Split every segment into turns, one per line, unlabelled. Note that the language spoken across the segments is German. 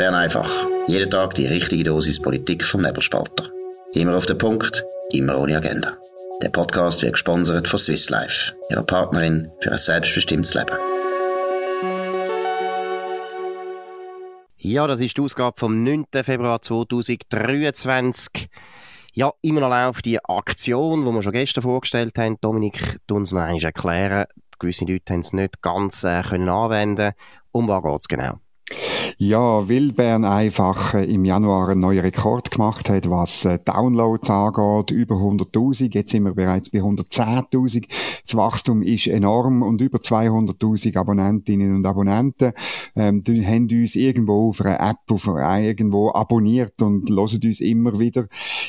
Bern einfach. Jeden Tag die richtige Dosis Politik vom Nebelspalter. Immer auf den Punkt, immer ohne Agenda. Der Podcast wird gesponsert von Swiss Life, ihrer Partnerin für ein selbstbestimmtes Leben.
Ja, das ist die Ausgabe vom 9. Februar 2023. Ja, immer noch läuft die Aktion, die wir schon gestern vorgestellt haben. Dominik, du uns noch einmal erklären. Gewisse Leute haben es nicht ganz äh, können anwenden. Um was geht es genau?
Ja, weil Bern einfach äh, im Januar einen neuen Rekord gemacht hat, was äh, Downloads angeht, über 100.000. Jetzt sind wir bereits bei 110.000. Das Wachstum ist enorm und über 200.000 Abonnentinnen und Abonnenten ähm, die haben uns irgendwo auf einer App, auf einer, irgendwo abonniert und hören uns immer wieder.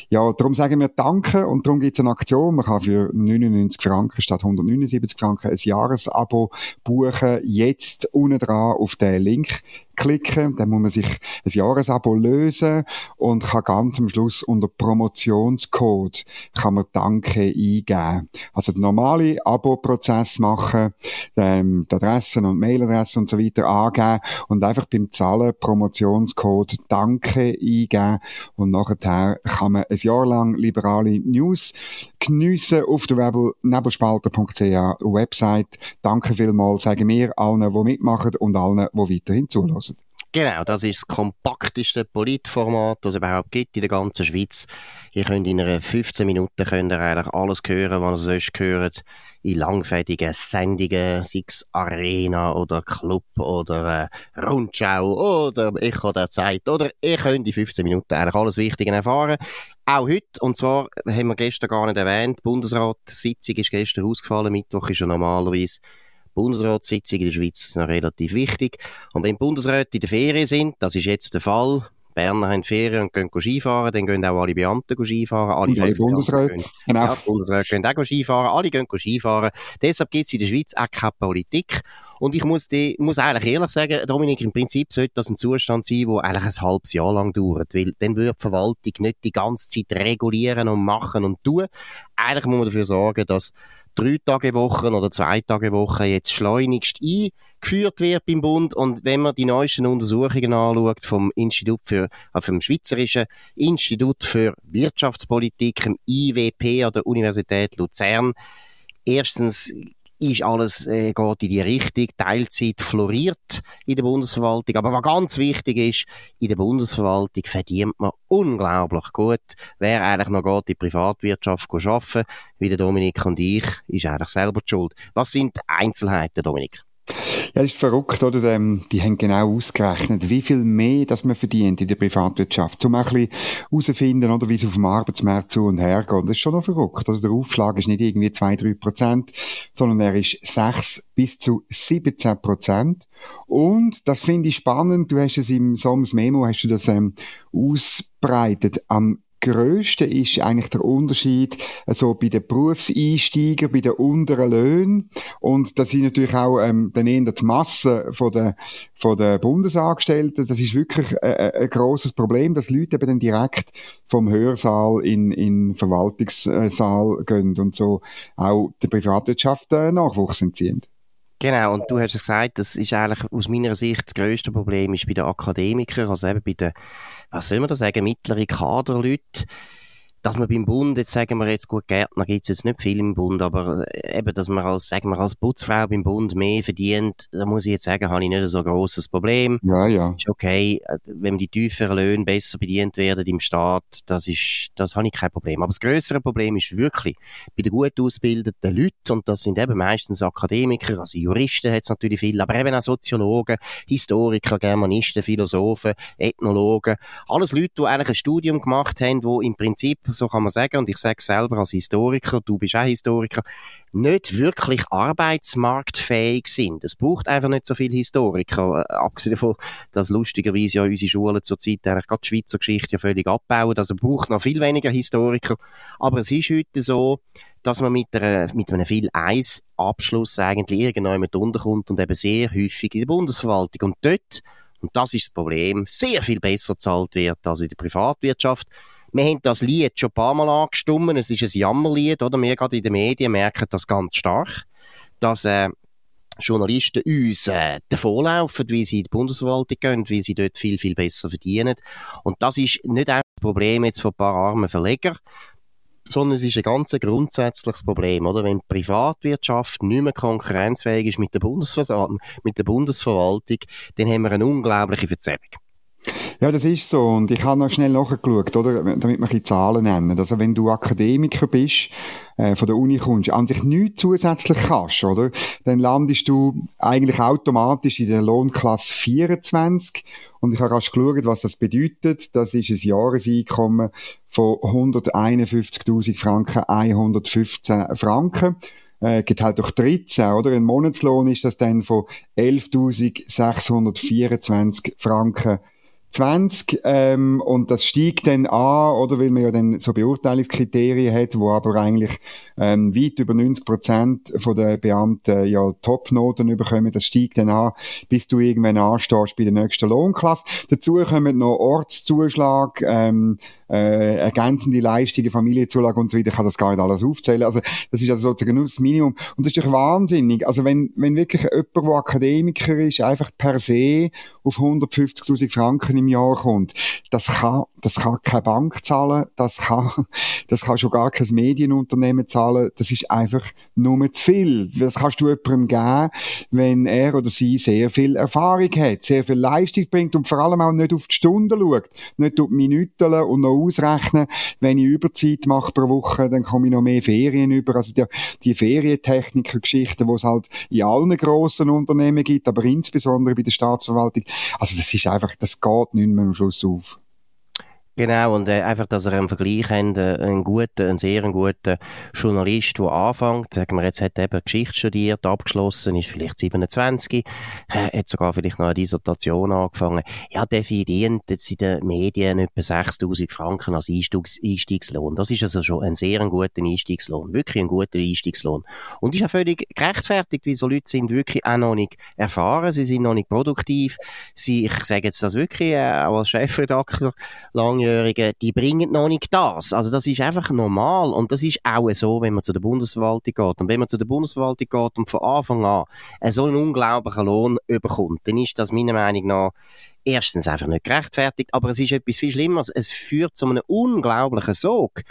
Ja, darum sagen wir Danke und darum gibt es eine Aktion. Man kann für 99 Franken statt 179 Franken ein Jahresabo buchen. Jetzt unten dran auf den Link klicken, dann muss man sich ein Jahresabo lösen und kann ganz am Schluss unter Promotionscode kann man Danke eingeben. Also den normalen Abo-Prozess machen, ähm, die Adressen und Mailadressen und so weiter angeben und einfach beim Zahlen Promotionscode Danke eingeben und nachher kann man ein Jahr lang liberale News geniessen auf der Web nebelspalter.ch Website. Danke vielmals, sagen wir allen, die mitmachen und allen, die weiterhin zuhören.
Genau, das ist das kompakteste Politformat, das es überhaupt gibt in der ganzen Schweiz. Ihr könnt in einer 15 Minuten könnt ihr eigentlich alles hören, was ihr sonst gehört, in langfädigen Sendungen, sei es Arena oder Club oder äh, Rundschau oder Echo der Zeit oder ihr könnt in 15 Minuten eigentlich alles Wichtige erfahren. Auch heute, und zwar haben wir gestern gar nicht erwähnt, die Bundesratssitzung ist gestern ausgefallen, Mittwoch ist ja normalerweise Bundesratssitzung in der Schweiz noch relativ wichtig. Und wenn Bundesräte in der Ferien sind, das ist jetzt der Fall, Berner haben Ferien und gehen Skifahren, dann gehen auch alle Beamten Skifahren. Alle,
alle Bundesräte.
Genau. Ja, Bundesräte gehen auch Skifahren, alle gehen Skifahren. Deshalb gibt es in der Schweiz auch keine Politik. Und ich muss, die, muss eigentlich ehrlich sagen, Dominik, im Prinzip sollte das ein Zustand sein, der eigentlich ein halbes Jahr lang dauert. Weil dann würde die Verwaltung nicht die ganze Zeit regulieren und machen und tun. Eigentlich muss man dafür sorgen, dass drei Tage Wochen oder zwei Tage Wochen jetzt schleunigst eingeführt wird beim Bund. Und wenn man die neuesten Untersuchungen anschaut vom Institut für, äh, vom Schweizerischen Institut für Wirtschaftspolitik, im IWP an der Universität Luzern, erstens ist alles, äh, geht in die Richtung. Teilzeit floriert in der Bundesverwaltung. Aber was ganz wichtig ist, in der Bundesverwaltung verdient man unglaublich gut. Wer eigentlich noch geht, in die Privatwirtschaft arbeiten, wie der Dominik und ich, ist eigentlich selber die schuld. Was sind die Einzelheiten, Dominik?
Ja, das ist verrückt, oder? Ähm, die haben genau ausgerechnet, wie viel mehr das man verdient in der Privatwirtschaft. Um ein bisschen herauszufinden, oder, wie es auf dem Arbeitsmarkt zu und her geht. Das ist schon noch verrückt. Also der Aufschlag ist nicht irgendwie 2-3 Prozent, sondern er ist 6 bis zu 17 Prozent. Und, das finde ich spannend, du hast es im Soms Memo, hast du das ähm, ausbreitet am grösste ist eigentlich der Unterschied also bei den Berufseinsteigern, bei den unteren Löhnen. Und das sind natürlich auch ähm, dann eher die Masse von der, von der Bundesangestellten. Das ist wirklich äh, äh ein grosses Problem, dass Leute eben dann direkt vom Hörsaal in, in Verwaltungssaal gehen und so auch der Privatwirtschaft äh, Nachwuchs entziehen.
Genau, und du hast gesagt, das ist eigentlich aus meiner Sicht das grösste Problem ist bei den Akademikern, also eben bei den was soll man da sagen, mittlere Kaderleute, dass man beim Bund, jetzt sagen wir jetzt gut, Gärtner gibt es jetzt nicht viel im Bund, aber äh, eben, dass man als, sagen wir, als Putzfrau beim Bund mehr verdient, da muss ich jetzt sagen, habe ich nicht so ein grosses Problem.
Ja, ja.
Ist okay, äh, wenn die tieferen Löhne besser bedient werden im Staat, das ist, das habe ich kein Problem. Aber das größere Problem ist wirklich bei den gut ausgebildeten Leuten, und das sind eben meistens Akademiker, also Juristen hat es natürlich viel, aber eben auch Soziologen, Historiker, Germanisten, Philosophen, Ethnologen, alles Leute, die eigentlich ein Studium gemacht haben, wo im Prinzip so kann man sagen, und ich sage selber als Historiker, du bist auch Historiker, nicht wirklich arbeitsmarktfähig sind. Es braucht einfach nicht so viele Historiker, äh, abgesehen davon, dass lustigerweise ja unsere Schulen zurzeit eigentlich gerade die Schweizer Geschichte ja völlig abbauen, also braucht noch viel weniger Historiker. Aber es ist heute so, dass man mit, einer, mit einem viel Eis Abschluss eigentlich mit unterkommt und eben sehr häufig in der Bundesverwaltung. Und dort, und das ist das Problem, sehr viel besser zahlt wird als in der Privatwirtschaft. Wir haben das Lied schon ein paar Mal angestimmt. Es ist ein Jammerlied, oder? Wir gerade in den Medien merken das ganz stark, dass, äh, Journalisten uns äh, davonlaufen, wie sie in die Bundesverwaltung gehen, wie sie dort viel, viel besser verdienen. Und das ist nicht einfach das Problem jetzt von ein paar armen Verleger, sondern es ist ein ganz grundsätzliches Problem, oder? Wenn die Privatwirtschaft nicht mehr konkurrenzfähig ist mit der, mit der Bundesverwaltung, dann haben wir eine unglaubliche Verzerrung.
Ja, das ist so. Und ich habe noch schnell nachgeschaut, oder? Damit wir die Zahlen nennen. Also, wenn du Akademiker bist, äh, von der Uni kommst, an sich nichts zusätzlich kannst, oder? Dann landest du eigentlich automatisch in der Lohnklasse 24. Und ich habe rasch geschaut, was das bedeutet. Das ist ein Jahreseinkommen von 151.000 Franken, 115 Franken äh, geht halt durch 13, oder? Ein Monatslohn ist das dann von 11.624 Franken 20 ähm, und das steigt dann an, oder weil man ja dann so Beurteilungskriterien hat, wo aber eigentlich ähm, weit über 90 Prozent von den Beamten ja Topnoten bekommen. Das steigt dann an, bis du irgendwann anstehst bei der nächsten Lohnklasse. Dazu kommen noch Ortszuschlag, ähm, äh, ergänzende Leistungen, Familienzulage und so weiter, ich kann das gar nicht alles aufzählen. Also das ist also sozusagen nur das Minimum. Und das ist doch wahnsinnig. Also wenn, wenn wirklich jemand, der Akademiker ist, einfach per se auf 150'000 Franken im Jahr kommt, das kann, das kann keine Bank zahlen, das kann, das kann schon gar kein Medienunternehmen zahlen, das ist einfach nur zu viel. Das kannst du jemandem geben, wenn er oder sie sehr viel Erfahrung hat, sehr viel Leistung bringt und vor allem auch nicht auf die Stunden schaut, nicht auf die Minuten und noch ausrechnen, wenn ich Überzeit mache pro Woche, dann komme ich noch mehr Ferien über. Also die, die Ferientechniker-Geschichten, die es halt in allen grossen Unternehmen gibt, aber insbesondere bei der Staatsverwaltung. Also das ist einfach, das geht nicht mehr am Schluss auf.
Genau, und äh, einfach, dass er einen Vergleich hat, äh, einen guten, einen sehr guten Journalist, der anfängt, sagen wir jetzt, hat eben Geschichte studiert, abgeschlossen, ist vielleicht 27, äh, hat sogar vielleicht noch eine Dissertation angefangen. Ja, der verdient jetzt in den Medien etwa 6000 Franken als Einstiegs Einstiegslohn. Das ist also schon ein sehr guter Einstiegslohn. Wirklich ein guter Einstiegslohn. Und ist ja völlig gerechtfertigt, weil so Leute sind wirklich auch noch nicht erfahren, sie sind noch nicht produktiv. Sie, ich sage jetzt das wirklich, äh, auch als Chefredakteur, lange Langjährigen, die bringen noch nicht das. Also das ist einfach normal und das ist auch so, wenn man zu der Bundesverwaltung geht. Und wenn man zu der Bundesverwaltung geht und von Anfang an so einen unglaublichen Lohn überkommt, dann ist das meiner Meinung nach erstens einfach nicht gerechtfertigt, aber es ist etwas viel Schlimmeres. Es führt zu einem unglaublichen Sog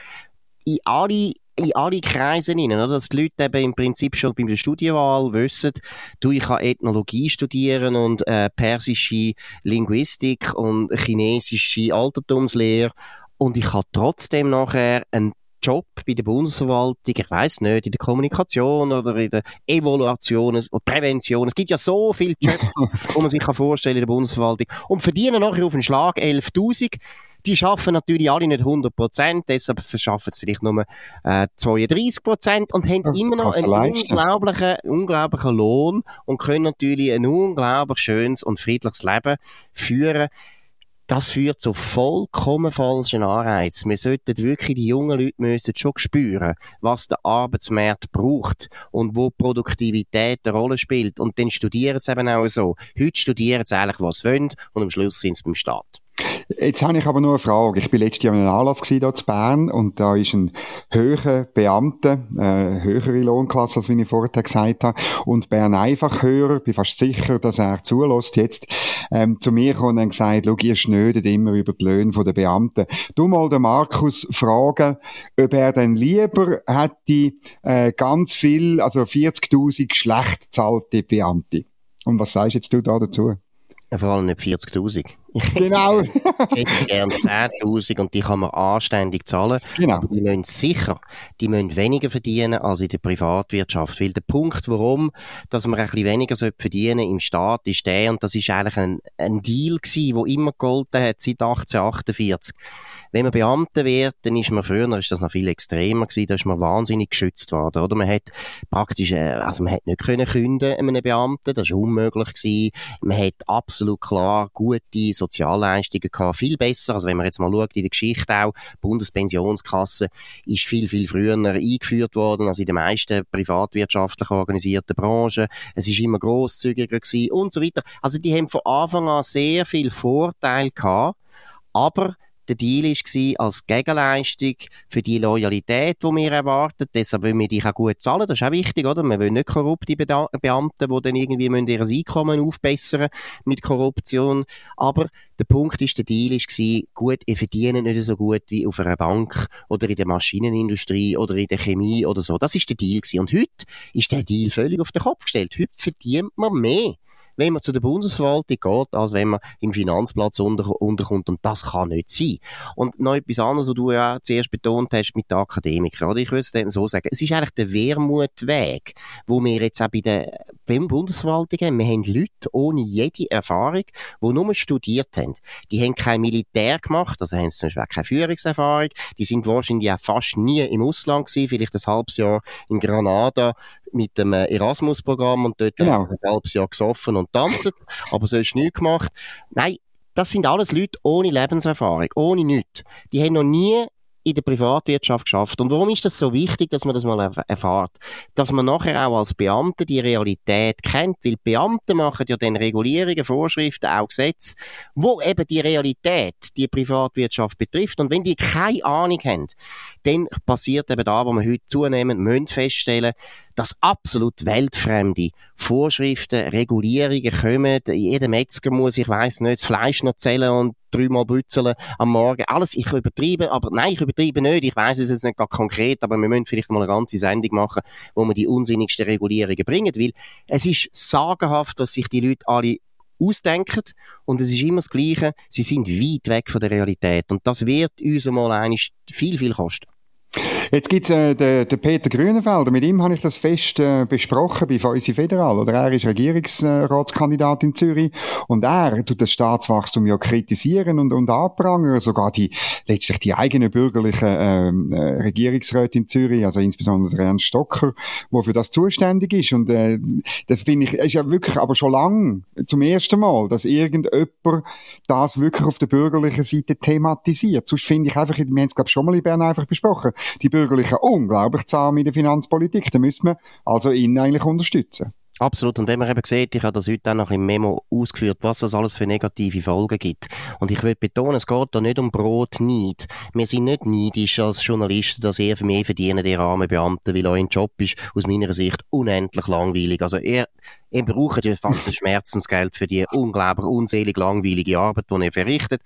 in alle in alle Kreise hinein, oder? dass die Leute eben im Prinzip schon bei der Studienwahl wissen, du, ich kann Ethnologie studieren und äh, persische Linguistik und chinesische Altertumslehre und ich habe trotzdem nachher einen Job bei der Bundesverwaltung, ich weiß nicht, in der Kommunikation oder in der Evaluation oder Prävention. Es gibt ja so viele Jobs, wo man sich vorstellen kann in der Bundesverwaltung und verdienen nachher auf einen Schlag 11.000 die schaffen natürlich alle nicht 100 Prozent, deshalb verschaffen sie vielleicht nur äh, 32 Prozent und haben immer noch einen unglaublichen, unglaublichen Lohn und können natürlich ein unglaublich schönes und friedliches Leben führen. Das führt zu vollkommen falschen Anreizen. Wir sollten wirklich, die jungen Leute müssen schon spüren, was der Arbeitsmarkt braucht und wo Produktivität eine Rolle spielt. Und dann studieren sie eben auch so. Heute studieren sie eigentlich, was sie wollen und am Schluss sind sie beim Staat.
Jetzt habe ich aber nur eine Frage. Ich bin letztes Jahr in einem Anlass hier in Bern und da ist ein höherer Beamter, äh, höhere Lohnklasse, als ich vorher gesagt habe, und Bern einfach höher, bin fast sicher, dass er zulässt jetzt, ähm, zu mir kommt und gesagt, schau, ihr schnödet immer über die Löhne der Beamten. Du mal den Markus fragen, ob er denn lieber hätte äh, ganz viel, also 40.000 schlecht zahlte Beamte. Und was sagst jetzt du da dazu?
Vor allem nicht 40.000.
Genau.
ich hätte gerne 10.000 und die kann man anständig zahlen. Genau. Aber die müssen sicher, die müssen weniger verdienen als in der Privatwirtschaft. Weil der Punkt, warum, dass man ein bisschen weniger verdienen im Staat, ist der, und das ist eigentlich ein, ein Deal gewesen, der immer gegolten hat seit 1848 wenn man Beamter wird, dann ist man früher, ist das noch viel extremer gewesen, da ist man wahnsinnig geschützt worden, oder? Man hat praktisch, äh, also man hat nicht können künden einem Beamten, das ist unmöglich gewesen. Man hat absolut klar gute Sozialleistungen gehabt, viel besser, also wenn man jetzt mal schaut in der Geschichte auch, Bundespensionskasse ist viel, viel früher eingeführt worden als in den meisten privatwirtschaftlich organisierten Branchen. Es ist immer grosszügiger gewesen und so weiter. Also die haben von Anfang an sehr viel Vorteil gehabt, aber der Deal war, als Gegenleistung für die Loyalität, die wir erwarten. Deshalb wollen wir dich auch gut zahlen. Das ist auch wichtig, oder? Wir wollen nicht korrupte Beamte, die dann irgendwie ihr Einkommen aufbessern mit Korruption. Aber der Punkt ist, der Deal war, gut, ihr verdient nicht so gut wie auf einer Bank oder in der Maschinenindustrie oder in der Chemie oder so. Das ist der Deal gewesen. Und heute ist der Deal völlig auf den Kopf gestellt. Heute verdient man mehr wenn man zu der Bundesverwaltung geht, als wenn man im Finanzplatz unter, unterkommt. Und das kann nicht sein. Und noch etwas anderes, was du ja zuerst betont hast mit den Akademikern. Oder? Ich würde es so sagen. Es ist eigentlich der Wermutweg, wo wir jetzt auch bei der Bundesverwaltung haben. Wir haben Leute ohne jede Erfahrung, die nur studiert haben. Die haben kein Militär gemacht, also haben zum Beispiel keine Führungserfahrung. Die sind wahrscheinlich auch fast nie im Ausland gewesen, vielleicht ein halbes Jahr in Granada mit dem äh, Erasmus-Programm und dort genau. ein halbes Jahr gesoffen und tanzt, aber sonst nichts gemacht. Nein, das sind alles Leute ohne Lebenserfahrung, ohne nichts. Die haben noch nie in der Privatwirtschaft geschafft. Und warum ist das so wichtig, dass man das mal erfahrt? Dass man nachher auch als Beamte die Realität kennt, weil Beamte machen ja dann Regulierungen, Vorschriften, auch Gesetze, wo eben die Realität, die Privatwirtschaft betrifft. Und wenn die keine Ahnung haben, dann passiert eben da, wo wir heute zunehmend müssen feststellen dass absolut weltfremde Vorschriften, Regulierungen kommen. Jeder Metzger muss, ich weiß nicht, das Fleisch noch zählen und dreimal brützeln am Morgen. Alles, ich übertreibe, aber nein, ich übertreibe nicht. Ich weiß es jetzt nicht gar konkret, aber wir müssen vielleicht mal eine ganze Sendung machen, wo wir die unsinnigsten Regulierungen bringen, weil es ist sagenhaft, was sich die Leute alle ausdenken und es ist immer das Gleiche. Sie sind weit weg von der Realität und das wird uns mal viel, viel kosten.
Jetzt gibt's äh, den, den Peter Grünenfelder. Mit ihm habe ich das fest äh, besprochen bei Feusi Federal. Oder er ist Regierungsratskandidat in Zürich und er tut das Staatswachstum ja kritisieren und, und anprangern. Sogar die letztlich die eigenen bürgerlichen ähm, äh, Regierungsräte in Zürich, also insbesondere der Ernst Stocker, wo für das zuständig ist. Und äh, das finde ich, ist ja wirklich aber schon lang zum ersten Mal, dass irgendjemand das wirklich auf der bürgerlichen Seite thematisiert. Sonst finde ich einfach, wir haben es glaube schon mal in Bern einfach besprochen, die Bürgerlichen unglaublich zahm in der Finanzpolitik. Da müssen wir also ihn eigentlich unterstützen.
Absolut. Und wenn man eben sieht, ich habe das heute auch noch im Memo ausgeführt, was das alles für negative Folgen gibt. Und ich will betonen, es geht da nicht um Brot nicht. Wir sind nicht neidisch als Journalisten, dass ihr mehr verdienen, ihr armen Beamten, weil euer Job ist aus meiner Sicht unendlich langweilig. Also ihr, ihr braucht ja fast das Schmerzensgeld für die unglaublich unselig langweilige Arbeit, die ihr verrichtet.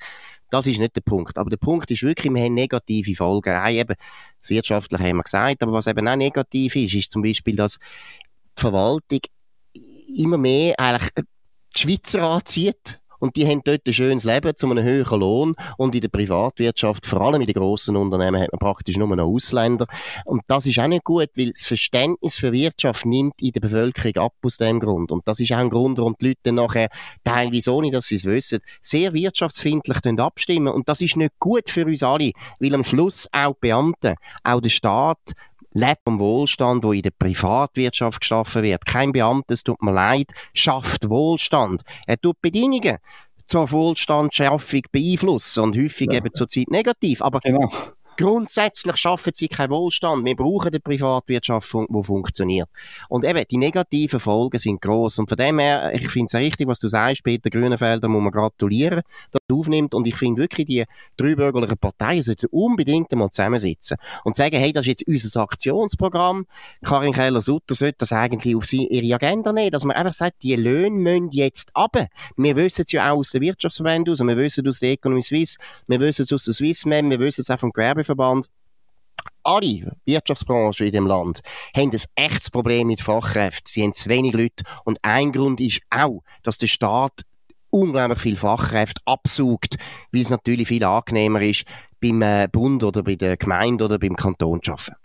Das ist nicht der Punkt. Aber der Punkt ist wirklich, wir haben negative Folgen. Nein, eben, das Wirtschaftliche haben wir gesagt, aber was eben auch negativ ist, ist zum Beispiel, dass die Verwaltung immer mehr eigentlich die Schweizer anzieht und die haben dort ein schönes Leben zu einem höheren Lohn. Und in der Privatwirtschaft, vor allem in den grossen Unternehmen, hat man praktisch nur noch Ausländer. Und das ist auch nicht gut, weil das Verständnis für Wirtschaft nimmt in der Bevölkerung ab aus dem Grund. Und das ist auch ein Grund, warum die Leute dann nachher, teilweise ohne dass sie es wissen, sehr wirtschaftsfindlich abstimmen. Und das ist nicht gut für uns alle, weil am Schluss auch Beamte, auch der Staat, lebt vom Wohlstand, wo in der Privatwirtschaft geschaffen wird. Kein Beamter, es tut mir leid, schafft Wohlstand. Er tut Bedingungen zur Wohlstandsschaffung beeinflussen und häufig ja. eben zurzeit negativ. Aber genau. Grundsätzlich schaffen sie keinen Wohlstand. Wir brauchen eine Privatwirtschaft, die funktioniert. Und eben, die negativen Folgen sind groß. Und von dem her, ich finde es richtig, was du sagst, Peter Grünenfelder, muss man gratulieren, dass er aufnimmt. Und ich finde wirklich, die drei bürgerlichen Parteien sollten unbedingt einmal zusammensitzen und sagen, hey, das ist jetzt unser Aktionsprogramm. Karin Keller-Sutter sollte das eigentlich auf ihre Agenda nehmen, dass man einfach sagt, die Löhne müssen jetzt ab. Wir wissen es ja auch aus der Wirtschaftsverband aus, wir wissen es aus der Economy Suisse, wir wissen es aus der Swissmem, wir wissen es auch vom Gewerbe Gewerbeverband, alle Wirtschaftsbranchen in dem Land haben ein echtes Problem mit Fachkräften. Sie haben zu wenig Leute. Und ein Grund ist auch, dass der Staat unglaublich viel Fachkräfte absucht, weil es natürlich viel angenehmer ist, beim äh, Bund oder bei der Gemeinde oder beim Kanton zu arbeiten.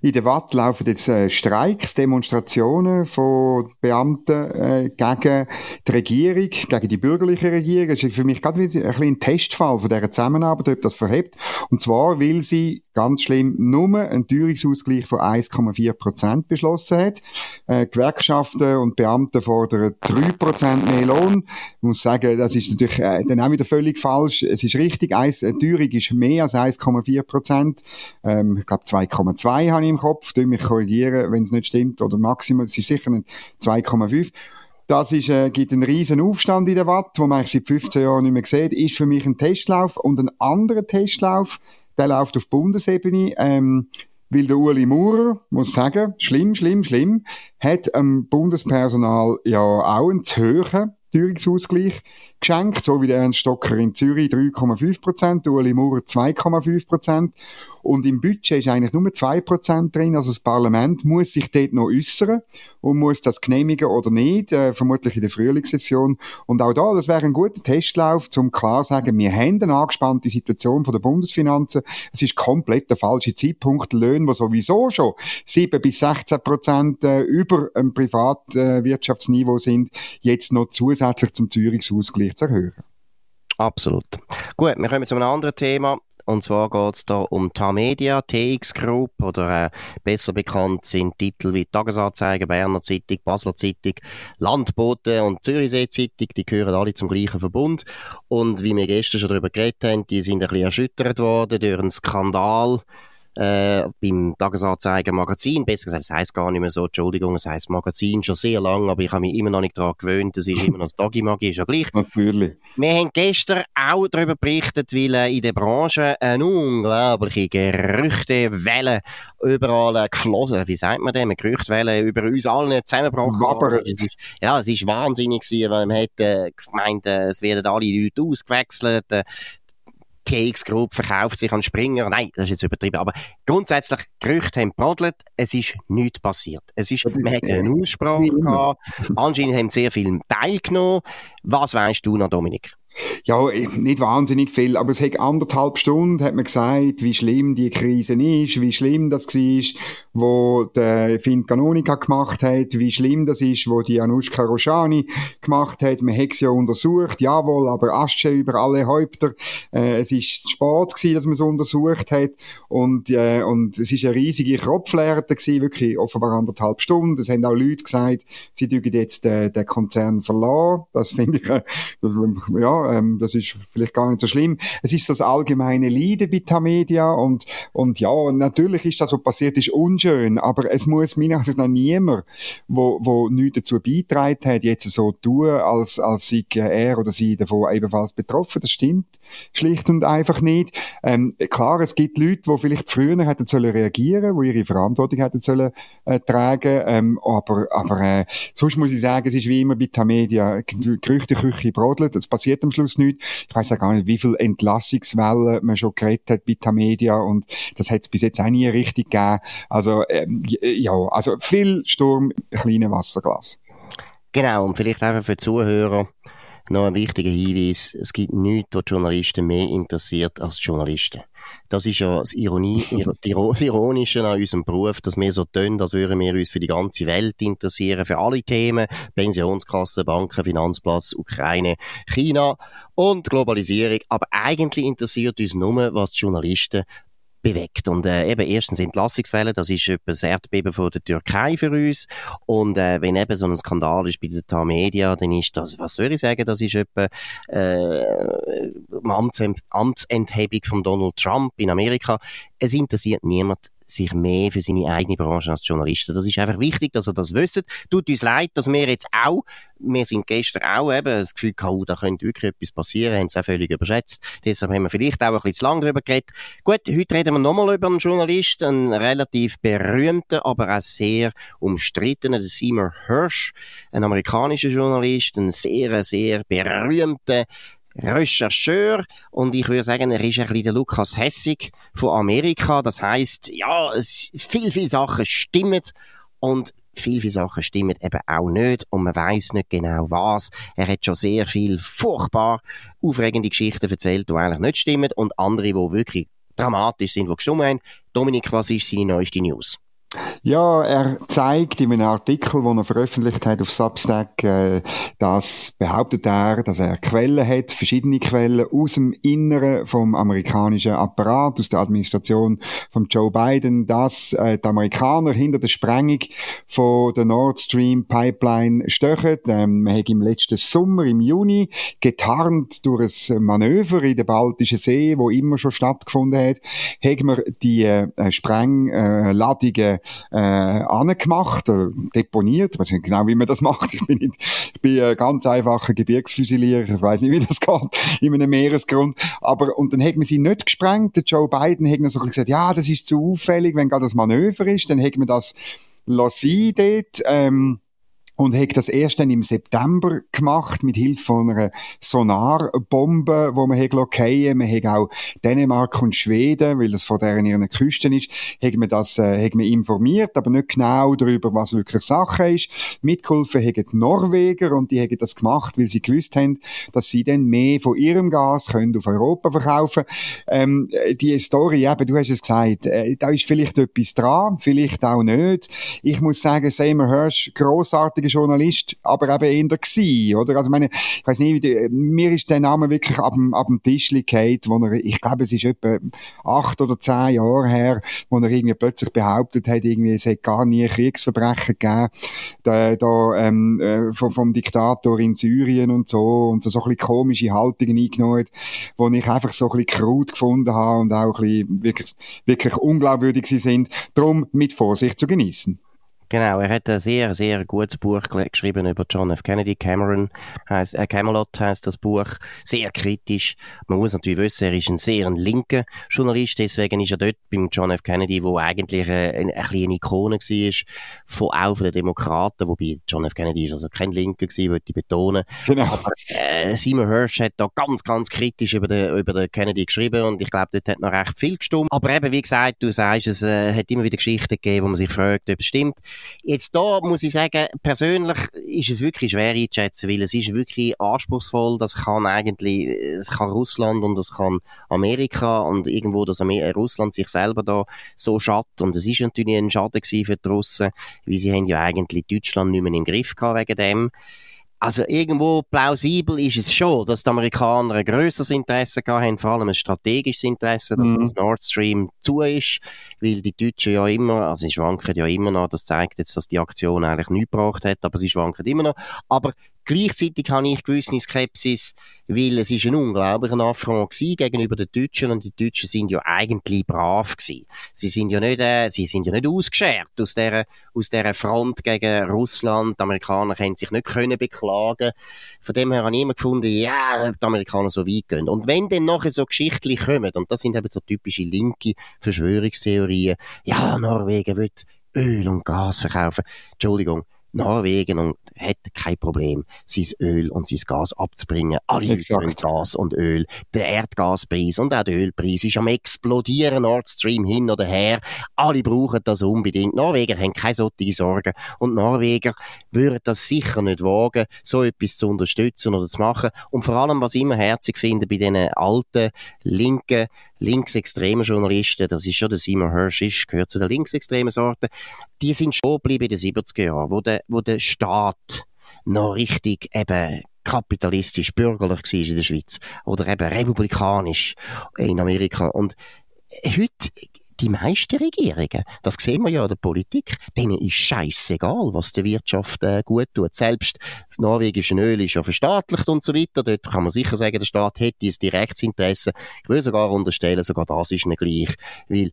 In der Watt laufen jetzt äh, Streiks, Demonstrationen von Beamten äh, gegen die Regierung, gegen die bürgerliche Regierung. Das ist für mich gerade wieder ein, ein Testfall von dieser Zusammenarbeit, ob das verhebt. Und zwar will sie ganz schlimm nur einen Teuerungsausgleich von 1,4 Prozent beschlossen hat. Äh, Gewerkschaften und Beamte fordern 3 Prozent mehr Lohn. Ich muss sagen, das ist natürlich äh, dann auch wieder völlig falsch. Es ist richtig, eine Teuerung ist mehr als 1,4 Prozent. Ähm, ich glaube 2,2 habe ich im Kopf. Du mich korrigieren, wenn es nicht stimmt. Oder maximal, es ist sicher 2,5 Das ist, äh, gibt einen riesen Aufstand in der Watt, wo man seit 15 Jahren nicht mehr sieht, ist für mich ein Testlauf und ein anderer Testlauf, der läuft auf Bundesebene, ähm, weil der Uli Maurer, muss sagen, schlimm, schlimm, schlimm, hat am Bundespersonal ja auch einen zu hohen Teuerungsausgleich geschenkt, so wie der Ernst Stocker in Zürich 3,5 Prozent, Uli Maurer 2,5 Prozent. Und im Budget ist eigentlich nur 2% drin. Also das Parlament muss sich dort noch äußern und muss das genehmigen oder nicht, äh, vermutlich in der Frühlingssession. Und auch da, das wäre ein guter Testlauf, um klar zu sagen, wir haben eine angespannte Situation von der Bundesfinanzen. Es ist komplett der falsche Zeitpunkt, Löhne, die sowieso schon 7 bis 16 Prozent äh, über dem Privatwirtschaftsniveau sind, jetzt noch zusätzlich zum Teuerungsausgleich zu erhöhen.
Absolut. Gut, wir kommen zu einem anderen Thema. Und zwar geht es da um Tamedia, TX Group oder äh, besser bekannt sind Titel wie Tagesanzeiger, Berner Zeitung, Basler Zeitung, Landbote und Zürichsee Zeitung. Die gehören alle zum gleichen Verbund. Und wie wir gestern schon darüber geredet haben, die sind ein bisschen erschüttert worden durch einen Skandal äh, beim Tagesanzeiger Magazin. Besser gesagt, es heisst gar nicht mehr so, Entschuldigung, es heisst Magazin schon sehr lang, aber ich habe mich immer noch nicht daran gewöhnt, es ist immer noch das Dagi-Magi, ist ja gleich.
Natürlich.
Wir haben gestern auch darüber berichtet, weil äh, in der Branche eine unglaubliche Gerüchtewelle überall äh, geflossen, wie sagt man dem, Gerüchtewelle über uns allen zusammengebrochen. Ja, es ist wahnsinnig gewesen, weil man hat äh, gemeint, äh, es werden alle Leute ausgewechselt, äh, TX Group verkauft sich an Springer. Nein, das ist jetzt übertrieben. Aber grundsätzlich, Gerüchte haben brodelt. Es ist nichts passiert. Es ist, man hat eine Aussprache gehabt. Anscheinend haben sehr viele teilgenommen. Was weißt du noch, Dominik?
Ja, nicht wahnsinnig viel, aber es hat anderthalb Stunden, hat man gesagt, wie schlimm die Krise ist, wie schlimm das war, wo der Finn Canonica gemacht hat, wie schlimm das ist, wo die Anushka Roshani gemacht hat. Man hat es ja untersucht, jawohl, aber Asche über alle Häupter. Äh, es ist Sport gewesen, dass man es untersucht hat und, äh, und es ist eine riesige Kropflehre wirklich offenbar anderthalb Stunden. Es haben auch Leute gesagt, sie dürfen jetzt den, den Konzern verlassen. Das finde ich, äh, ja, ähm, das ist vielleicht gar nicht so schlimm. Es ist das allgemeine Leiden bei Tamedia und, und ja, natürlich ist das, was passiert ist, unschön, aber es muss meiner Ansicht nach niemand, wo, wo nichts dazu beitragen hat, jetzt so tun, als, als sei er oder sie davon ebenfalls betroffen. Das stimmt schlicht und einfach nicht. Ähm, klar, es gibt Leute, die vielleicht früher hätten sollen reagieren, die ihre Verantwortung hätten sollen äh, tragen, ähm, aber, aber äh, sonst muss ich sagen, es ist wie immer bei Tamedia, Gerüchteküche brodelt, es passiert am Schluss nichts. Ich weiß ja gar nicht, wie viel Entlassungswellen man schon geredet hat bei Tamedia und das hat es bis jetzt auch nie richtig gegeben. Also, ähm, ja, also viel Sturm, kleine Wasserglas.
Genau, und vielleicht einfach für die Zuhörer noch ein wichtiger Hinweis. Es gibt nichts, was Journalisten mehr interessiert als Journalisten. Das ist ja das Ironie, das Ironische an unserem Beruf, dass wir so tun, als würden wir uns für die ganze Welt interessieren, für alle Themen, Pensionskassen, Banken, Finanzplatz, Ukraine, China und Globalisierung. Aber eigentlich interessiert uns nur, was die Journalisten bewegt. Und äh, eben erstens Entlassungswelle, das ist etwa das Erdbeben von der Türkei für uns. Und äh, wenn eben so ein Skandal ist bei der TAM Media, dann ist das, was soll ich sagen, das ist etwa äh, Amtsenthebung von Donald Trump in Amerika. Es interessiert niemand sich mehr für seine eigene Branche als Journalisten. Das ist einfach wichtig, dass er das wisst. Tut uns leid, dass wir jetzt auch, wir sind gestern auch eben das Gefühl gehabt, oh, da könnte wirklich etwas passieren, haben es auch völlig überschätzt. Deshalb haben wir vielleicht auch ein bisschen zu lange darüber geredet. Gut, heute reden wir nochmal über einen Journalisten, einen relativ berühmten, aber auch sehr umstrittenen, Seymour Hirsch, ein amerikanischer Journalist, ein sehr, sehr berühmter Rechercheur und ich würde sagen, er ist ein bisschen der Lukas Hessig von Amerika. Das heißt, ja, es, viel, viel Sachen stimmen und viel, viele Sachen stimmen eben auch nicht und man weiß nicht genau was. Er hat schon sehr viel furchtbar aufregende Geschichten erzählt, die eigentlich nicht stimmen und andere, die wirklich dramatisch sind, die gestimmt haben. Dominik, was ist seine neueste News?
Ja, er zeigt in einem Artikel, den er veröffentlicht hat auf Substack, äh, dass behauptet er, dass er Quellen hat, verschiedene Quellen aus dem Inneren vom amerikanischen Apparat, aus der Administration von Joe Biden, dass äh, die Amerikaner hinter der Sprengung von der Nord Stream Pipeline stechen. Ähm, man hat im letzten Sommer, im Juni, getarnt durch ein Manöver in der Baltischen See, wo immer schon stattgefunden hat, haben wir die äh, Sprengladungen äh, angemacht, äh, deponiert. Ich weiß nicht genau, wie man das macht. Ich bin, nicht, ich bin ein ganz einfacher Gebirgsfüsilierer. Ich weiß nicht, wie das geht in einem Meeresgrund. Aber, und dann hat man sie nicht gesprengt. Der Joe Biden hat noch so gesagt, ja, das ist zu auffällig, wenn gerade das Manöver ist, dann hat man das lassen dort. Ähm, und hat das erst dann im September gemacht mit Hilfe von einer Sonarbombe, wo man hat fallen. Man hat auch Dänemark und Schweden, weil das von deren ihren Küsten ist, hat man das äh, hat man informiert, aber nicht genau darüber, was wirklich Sache ist. Mitgeholfen haben die Norweger und die haben das gemacht, weil sie gewusst haben, dass sie dann mehr von ihrem Gas können auf Europa verkaufen. Ähm, die Story, eben, du hast es gesagt, äh, da ist vielleicht etwas dran, vielleicht auch nicht. Ich muss sagen, Seymour Hirsch, grossartiger Journalist, aber eben eher gewesen, oder? Also, meine, ich weiß nicht, mir ist der Name wirklich ab dem, ab dem Tisch geht, wo er, ich glaube, es ist etwa acht oder zehn Jahre her, wo er irgendwie plötzlich behauptet hat, irgendwie, es hätte gar nie Kriegsverbrechen gegeben, da, da ähm, äh, vom, vom Diktator in Syrien und so, und so, so ein bisschen komische Haltungen eingenommen hat, wo ich einfach so ein bisschen krut gefunden habe und auch ein bisschen wirklich, wirklich unglaubwürdig sie sind. Darum mit Vorsicht zu genießen.
Genau, er hat ein sehr, sehr gutes Buch geschrieben über John F. Kennedy. Cameron heißt, äh, Camelot heißt das Buch. Sehr kritisch. Man muss natürlich wissen, er ist ein sehr ein linker Journalist. Deswegen ist er dort beim John F. Kennedy, wo eigentlich eine, eine, eine kleine Ikone war, von, auch von den Demokraten. Wobei John F. Kennedy ist also kein Linker gewesen, würde ich betonen. Genau. Aber, äh, Simon Hirsch hat da ganz, ganz kritisch über den, über den Kennedy geschrieben und ich glaube, dort hat noch recht viel gestimmt. Aber eben, wie gesagt, du sagst, es äh, hat immer wieder Geschichten gegeben, wo man sich fragt, ob es stimmt. Jetzt da muss ich sagen, persönlich ist es wirklich schwer einzuschätzen, weil es ist wirklich anspruchsvoll. Das kann eigentlich, es kann Russland und es kann Amerika und irgendwo, dass Amer Russland sich selber da so schadet. Und es ist natürlich ein Schaden für die Russen, weil sie haben ja eigentlich Deutschland nicht mehr im Griff gehabt wegen dem. Also irgendwo plausibel ist es schon, dass die Amerikaner ein grösseres Interesse haben, vor allem ein strategisches Interesse, dass mhm. das Nord Stream zu ist, weil die Deutschen ja immer, also sie schwanken ja immer noch, das zeigt jetzt, dass die Aktion eigentlich nichts gebracht hat, aber sie schwanken immer noch. Aber Gleichzeitig habe ich gewisse Skepsis, weil es ist ein unglaublicher Affront gegenüber den Deutschen und die Deutschen sind ja eigentlich brav gewesen. Sie sind ja nicht, äh, sie sind ja nicht ausgeschert aus der, aus der Front gegen Russland. Die Amerikaner können sich nicht können beklagen. Von dem her habe ich immer gefunden, ja, die Amerikaner so weit gehen. Und wenn dann nachher so Geschichten kommen, und das sind eben so typische linke Verschwörungstheorien, ja, Norwegen wird Öl und Gas verkaufen. Entschuldigung, Norwegen und hat kein Problem, sein Öl und sein Gas abzubringen. Alle wollen Gas und Öl. Der Erdgaspreis und auch der Ölpreis ist am explodieren, Nord Stream hin oder her. Alle brauchen das unbedingt. Norweger haben keine solche Sorgen und Norweger würden das sicher nicht wagen, so etwas zu unterstützen oder zu machen. Und vor allem, was ich immer herzig finde bei diesen alten, linken linksextremen Journalisten, das ist schon der Simon Hirsch ist, gehört zu der linksextremen Sorte, die sind schon geblieben in den 70er Jahren, wo der, wo der Staat noch richtig eben kapitalistisch, bürgerlich war in der Schweiz oder eben republikanisch in Amerika. Und heute die meisten Regierungen, das sehen wir ja in der Politik, denen ist scheißegal, was der Wirtschaft äh, gut tut. Selbst das norwegische Öl ist ja verstaatlicht und so weiter. Dort kann man sicher sagen, der Staat hätte ein direktes Interesse. Ich würde sogar unterstellen, sogar das ist nicht gleich. Weil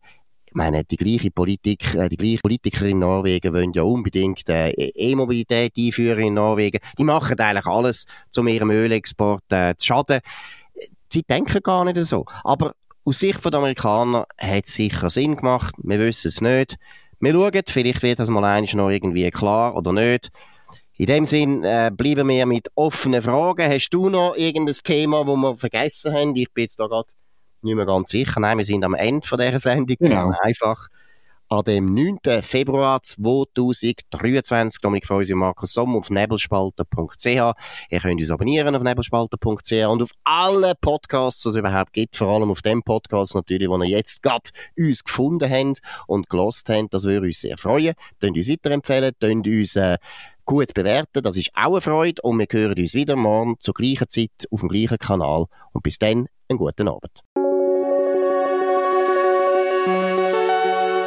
ich meine, die gleiche Politik, äh, die gleiche Politiker in Norwegen wollen ja unbedingt äh, E-Mobilität einführen in Norwegen. Die machen eigentlich alles, um ihrem Ölexport äh, zu schaden. Sie denken gar nicht so. Aber aus Sicht der Amerikaner hat es sicher Sinn gemacht. Wir wissen es nicht. Wir schauen, vielleicht wird das mal eines noch irgendwie klar oder nicht. In dem Sinn äh, bleiben wir mit offenen Fragen. Hast du noch irgendein Thema, das wir vergessen haben? Ich bin jetzt da gerade nicht mehr ganz sicher. Nein, wir sind am Ende von dieser Sendung. Genau. Einfach an dem 9. Februar 2023. Dominik Freusi und Markus Somm auf nebelspalter.ch. Ihr könnt uns abonnieren auf nebelspalter.ch und auf alle Podcasts, die es überhaupt gibt. Vor allem auf dem Podcast natürlich, wo ihr jetzt gerade uns gefunden habt und gelost habt. Das würde uns sehr freuen. Könnt uns weiterempfehlen, könnt uns äh, gut bewerten. Das ist auch eine Freude. Und wir hören uns wieder morgen zur gleichen Zeit auf dem gleichen Kanal. Und bis dann, einen guten Abend.